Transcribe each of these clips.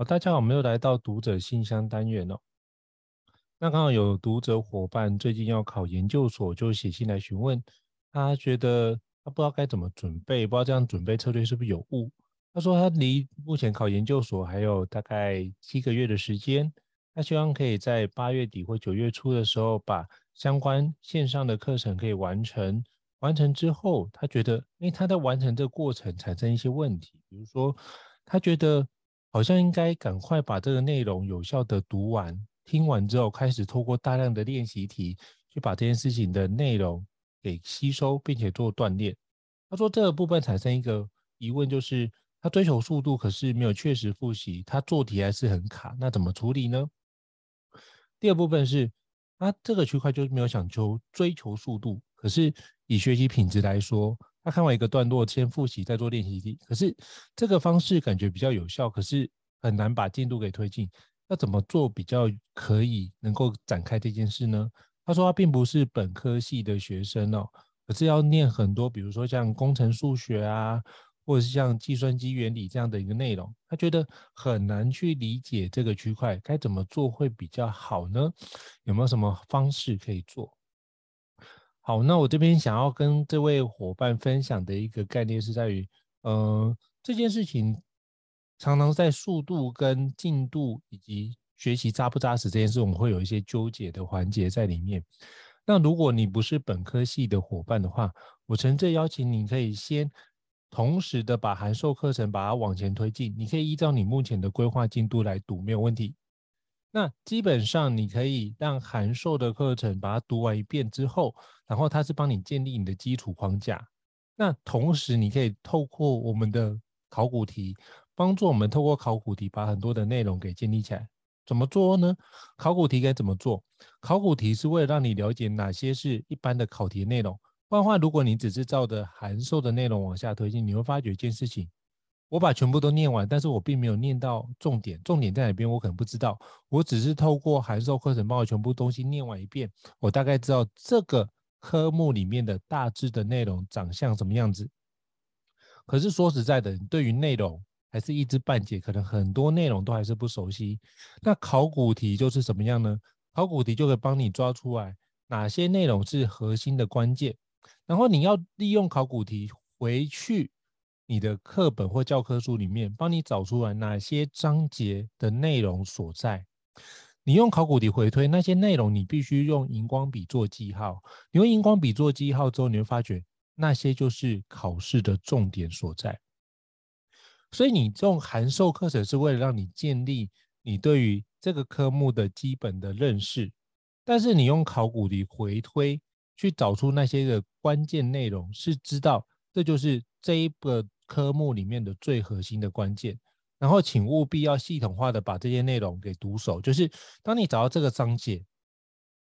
好，大家好，我们又来到读者信箱单元哦。那刚好有读者伙伴最近要考研究所，就写信来询问，他觉得他不知道该怎么准备，不知道这样准备策略是不是有误。他说他离目前考研究所还有大概七个月的时间，他希望可以在八月底或九月初的时候把相关线上的课程可以完成。完成之后，他觉得，因为他在完成这个过程产生一些问题，比如说他觉得。好像应该赶快把这个内容有效的读完，听完之后开始透过大量的练习题去把这件事情的内容给吸收，并且做锻炼。他说这个部分产生一个疑问，就是他追求速度，可是没有确实复习，他做题还是很卡，那怎么处理呢？第二部分是，他这个区块就是没有想求追求速度，可是以学习品质来说。他看完一个段落，先复习，再做练习题。可是这个方式感觉比较有效，可是很难把进度给推进。要怎么做比较可以能够展开这件事呢？他说他并不是本科系的学生哦，可是要念很多，比如说像工程数学啊，或者是像计算机原理这样的一个内容，他觉得很难去理解这个区块，该怎么做会比较好呢？有没有什么方式可以做？好，那我这边想要跟这位伙伴分享的一个概念是在于，呃，这件事情常常在速度跟进度以及学习扎不扎实这件事，我们会有一些纠结的环节在里面。那如果你不是本科系的伙伴的话，我诚挚邀请你可以先同时的把函授课程把它往前推进，你可以依照你目前的规划进度来读，没有问题。那基本上你可以让函授的课程把它读完一遍之后，然后它是帮你建立你的基础框架。那同时你可以透过我们的考古题，帮助我们透过考古题把很多的内容给建立起来。怎么做呢？考古题该怎么做？考古题是为了让你了解哪些是一般的考题内容。不然话，如果你只是照着函授的内容往下推进，你会发觉一件事情。我把全部都念完，但是我并没有念到重点，重点在哪边我可能不知道。我只是透过函授课程把我全部东西念完一遍，我大概知道这个科目里面的大致的内容长相什么样子。可是说实在的，对于内容还是一知半解，可能很多内容都还是不熟悉。那考古题就是什么样呢？考古题就可以帮你抓出来哪些内容是核心的关键，然后你要利用考古题回去。你的课本或教科书里面，帮你找出来哪些章节的内容所在。你用考古题回推那些内容，你必须用荧光笔做记号。你用荧光笔做记号之后，你会发觉那些就是考试的重点所在。所以你这种函授课程是为了让你建立你对于这个科目的基本的认识，但是你用考古题回推去找出那些的关键内容，是知道这就是这一个。科目里面的最核心的关键，然后请务必要系统化的把这些内容给读熟。就是当你找到这个章节，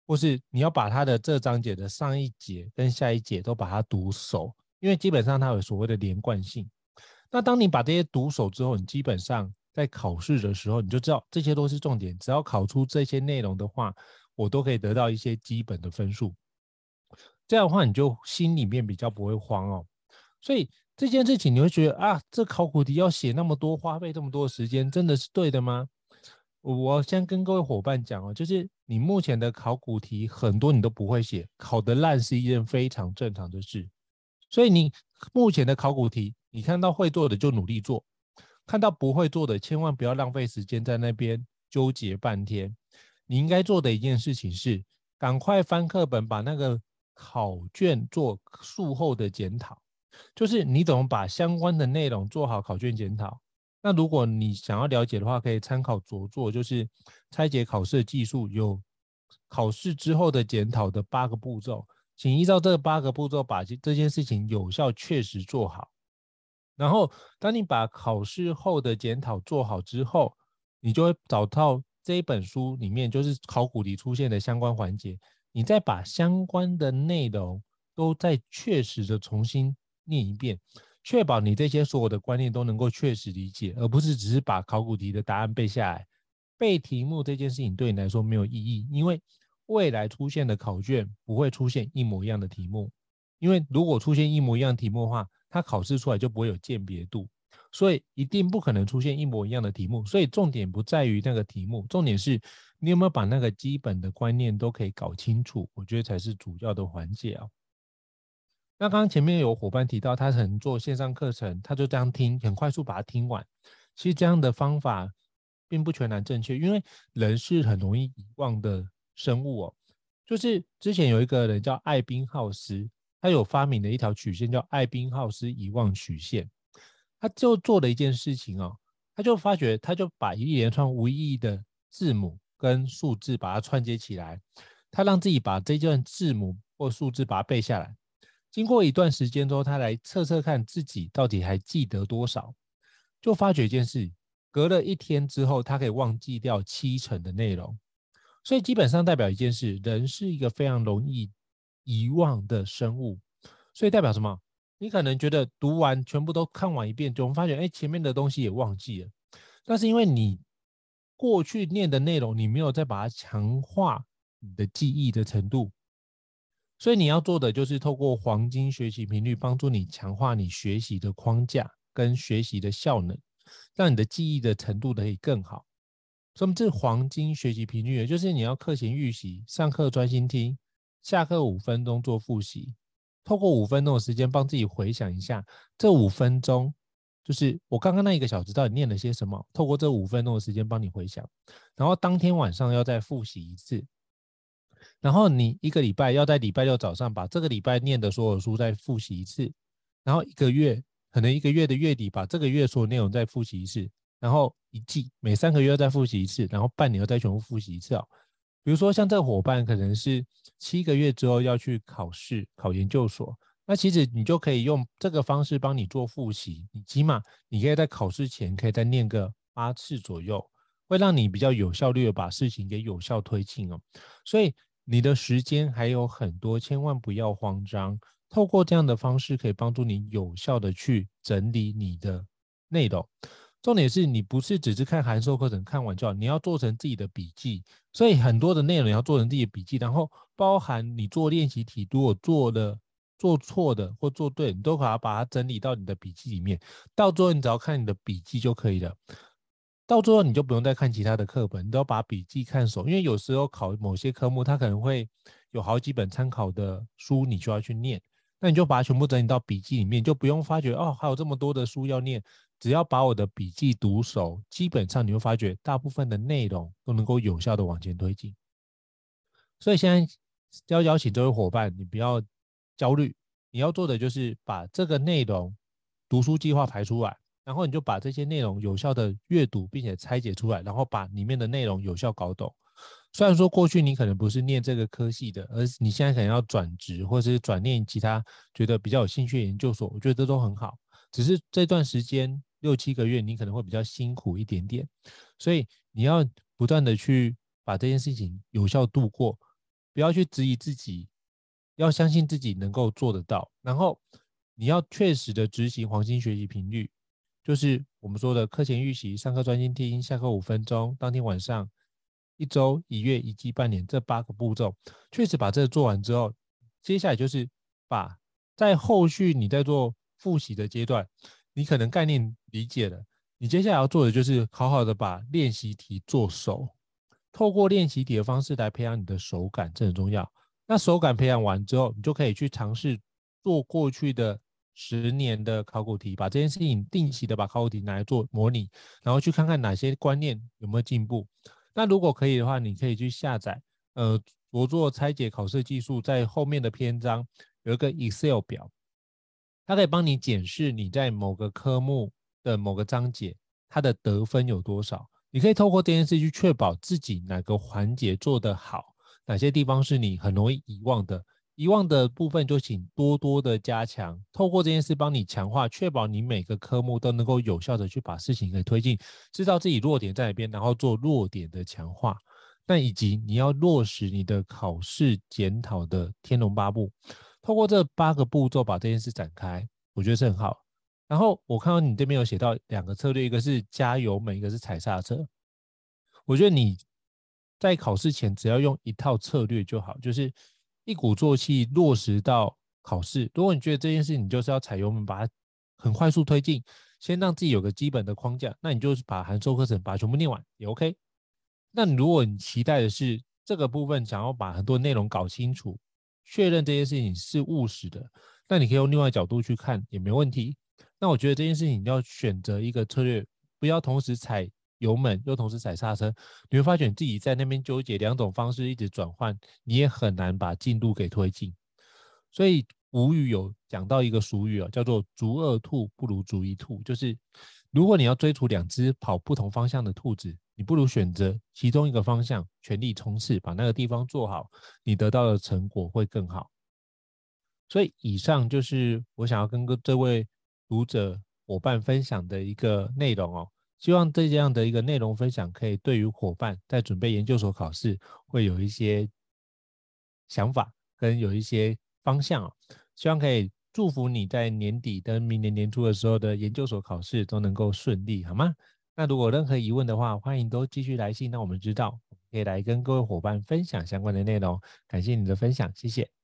或是你要把它的这章节的上一节跟下一节都把它读熟，因为基本上它有所谓的连贯性。那当你把这些读熟之后，你基本上在考试的时候，你就知道这些都是重点。只要考出这些内容的话，我都可以得到一些基本的分数。这样的话，你就心里面比较不会慌哦。所以。这件事情你会觉得啊，这考古题要写那么多，花费这么多时间，真的是对的吗？我先跟各位伙伴讲哦，就是你目前的考古题很多你都不会写，考得烂是一件非常正常的事。所以你目前的考古题，你看到会做的就努力做，看到不会做的千万不要浪费时间在那边纠结半天。你应该做的一件事情是，赶快翻课本，把那个考卷做术后的检讨。就是你怎么把相关的内容做好考卷检讨。那如果你想要了解的话，可以参考著作，就是拆解考试的技术，有考试之后的检讨的八个步骤，请依照这八个步骤把这件事情有效确实做好。然后，当你把考试后的检讨做好之后，你就会找到这一本书里面就是考古题出现的相关环节，你再把相关的内容都再确实的重新。念一遍，确保你这些所有的观念都能够确实理解，而不是只是把考古题的答案背下来。背题目这件事情对你来说没有意义，因为未来出现的考卷不会出现一模一样的题目。因为如果出现一模一样题目的话，它考试出来就不会有鉴别度。所以一定不可能出现一模一样的题目。所以重点不在于那个题目，重点是你有没有把那个基本的观念都可以搞清楚，我觉得才是主要的环节啊。那刚刚前面有伙伴提到，他可能做线上课程，他就这样听，很快速把它听完。其实这样的方法并不全然正确，因为人是很容易遗忘的生物哦。就是之前有一个人叫艾宾浩斯，他有发明了一条曲线叫艾宾浩斯遗忘曲线。他就做了一件事情哦，他就发觉，他就把一连串无意义的字母跟数字把它串接起来，他让自己把这段字母或数字把它背下来。经过一段时间之后，他来测测看自己到底还记得多少，就发觉一件事，隔了一天之后，他可以忘记掉七成的内容。所以基本上代表一件事，人是一个非常容易遗忘的生物。所以代表什么？你可能觉得读完全部都看完一遍，就发觉，哎，前面的东西也忘记了。那是因为你过去念的内容，你没有再把它强化你的记忆的程度。所以你要做的就是透过黄金学习频率，帮助你强化你学习的框架跟学习的效能，让你的记忆的程度可以更好。什么是黄金学习频率？也就是你要课前预习，上课专心听，下课五分钟做复习。透过五分钟的时间，帮自己回想一下，这五分钟就是我刚刚那一个小时到底念了些什么。透过这五分钟的时间帮你回想，然后当天晚上要再复习一次，然后你一个礼拜要在礼拜六早上把这个礼拜念的所有书再复习一次，然后一个月可能一个月的月底把这个月所有内容再复习一次，然后一季每三个月再复习一次，然后半年要再全部复习一次哦。比如说，像这个伙伴可能是七个月之后要去考试，考研究所，那其实你就可以用这个方式帮你做复习。你起码你可以在考试前可以再念个八次左右，会让你比较有效率的把事情给有效推进哦。所以你的时间还有很多，千万不要慌张。透过这样的方式，可以帮助你有效的去整理你的内容。重点是你不是只是看函授课程看完就好，你要做成自己的笔记。所以很多的内容要做成自己的笔记，然后包含你做练习题，如果做的做错的或做对，你都把它把它整理到你的笔记里面。到最后你只要看你的笔记就可以了。到最后你就不用再看其他的课本，你都要把笔记看熟。因为有时候考某些科目，它可能会有好几本参考的书，你就要去念。那你就把它全部整理到笔记里面，就不用发觉哦，还有这么多的书要念。只要把我的笔记读熟，基本上你会发觉大部分的内容都能够有效的往前推进。所以现在要邀请这位伙伴，你不要焦虑，你要做的就是把这个内容读书计划排出来，然后你就把这些内容有效的阅读，并且拆解出来，然后把里面的内容有效搞懂。虽然说过去你可能不是念这个科系的，而你现在可能要转职或者是转念其他觉得比较有兴趣的研究所，我觉得这都很好。只是这段时间。六七个月，你可能会比较辛苦一点点，所以你要不断的去把这件事情有效度过，不要去质疑自己，要相信自己能够做得到。然后你要确实的执行黄金学习频率，就是我们说的课前预习、上课专心听、下课五分钟、当天晚上、一周、一月、一季、半年这八个步骤，确实把这个做完之后，接下来就是把在后续你在做复习的阶段。你可能概念理解了，你接下来要做的就是好好的把练习题做熟，透过练习题的方式来培养你的手感，这很重要。那手感培养完之后，你就可以去尝试做过去的十年的考古题，把这件事情定期的把考古题拿来做模拟，然后去看看哪些观念有没有进步。那如果可以的话，你可以去下载，呃，着作拆解考试技术，在后面的篇章有一个 Excel 表。它可以帮你检视你在某个科目的某个章节，它的得分有多少。你可以透过这件事去确保自己哪个环节做得好，哪些地方是你很容易遗忘的。遗忘的部分就请多多的加强。透过这件事帮你强化，确保你每个科目都能够有效的去把事情给推进，知道自己弱点在哪边，然后做弱点的强化。那以及你要落实你的考试检讨的天龙八部。透过这八个步骤把这件事展开，我觉得是很好。然后我看到你这边有写到两个策略，一个是加油门，一个是踩刹车。我觉得你在考试前只要用一套策略就好，就是一鼓作气落实到考试。如果你觉得这件事情你就是要踩油门，把它很快速推进，先让自己有个基本的框架，那你就是把函授课程把它全部念完也 OK。那如果你期待的是这个部分想要把很多内容搞清楚，确认这件事情是务实的，那你可以用另外角度去看也没问题。那我觉得这件事情你要选择一个策略，不要同时踩油门又同时踩刹车，你会发觉自己在那边纠结两种方式一直转换，你也很难把进度给推进。所以古语有讲到一个俗语啊，叫做“逐二兔不如逐一兔”，就是如果你要追逐两只跑不同方向的兔子，你不如选择其中一个方向全力冲刺，把那个地方做好，你得到的成果会更好。所以以上就是我想要跟这位读者伙伴分享的一个内容哦。希望这样的一个内容分享，可以对于伙伴在准备研究所考试会有一些想法跟有一些方向哦。希望可以祝福你在年底跟明年年初的时候的研究所考试都能够顺利，好吗？那如果任何疑问的话，欢迎都继续来信，让我们知道，可以来跟各位伙伴分享相关的内容。感谢你的分享，谢谢。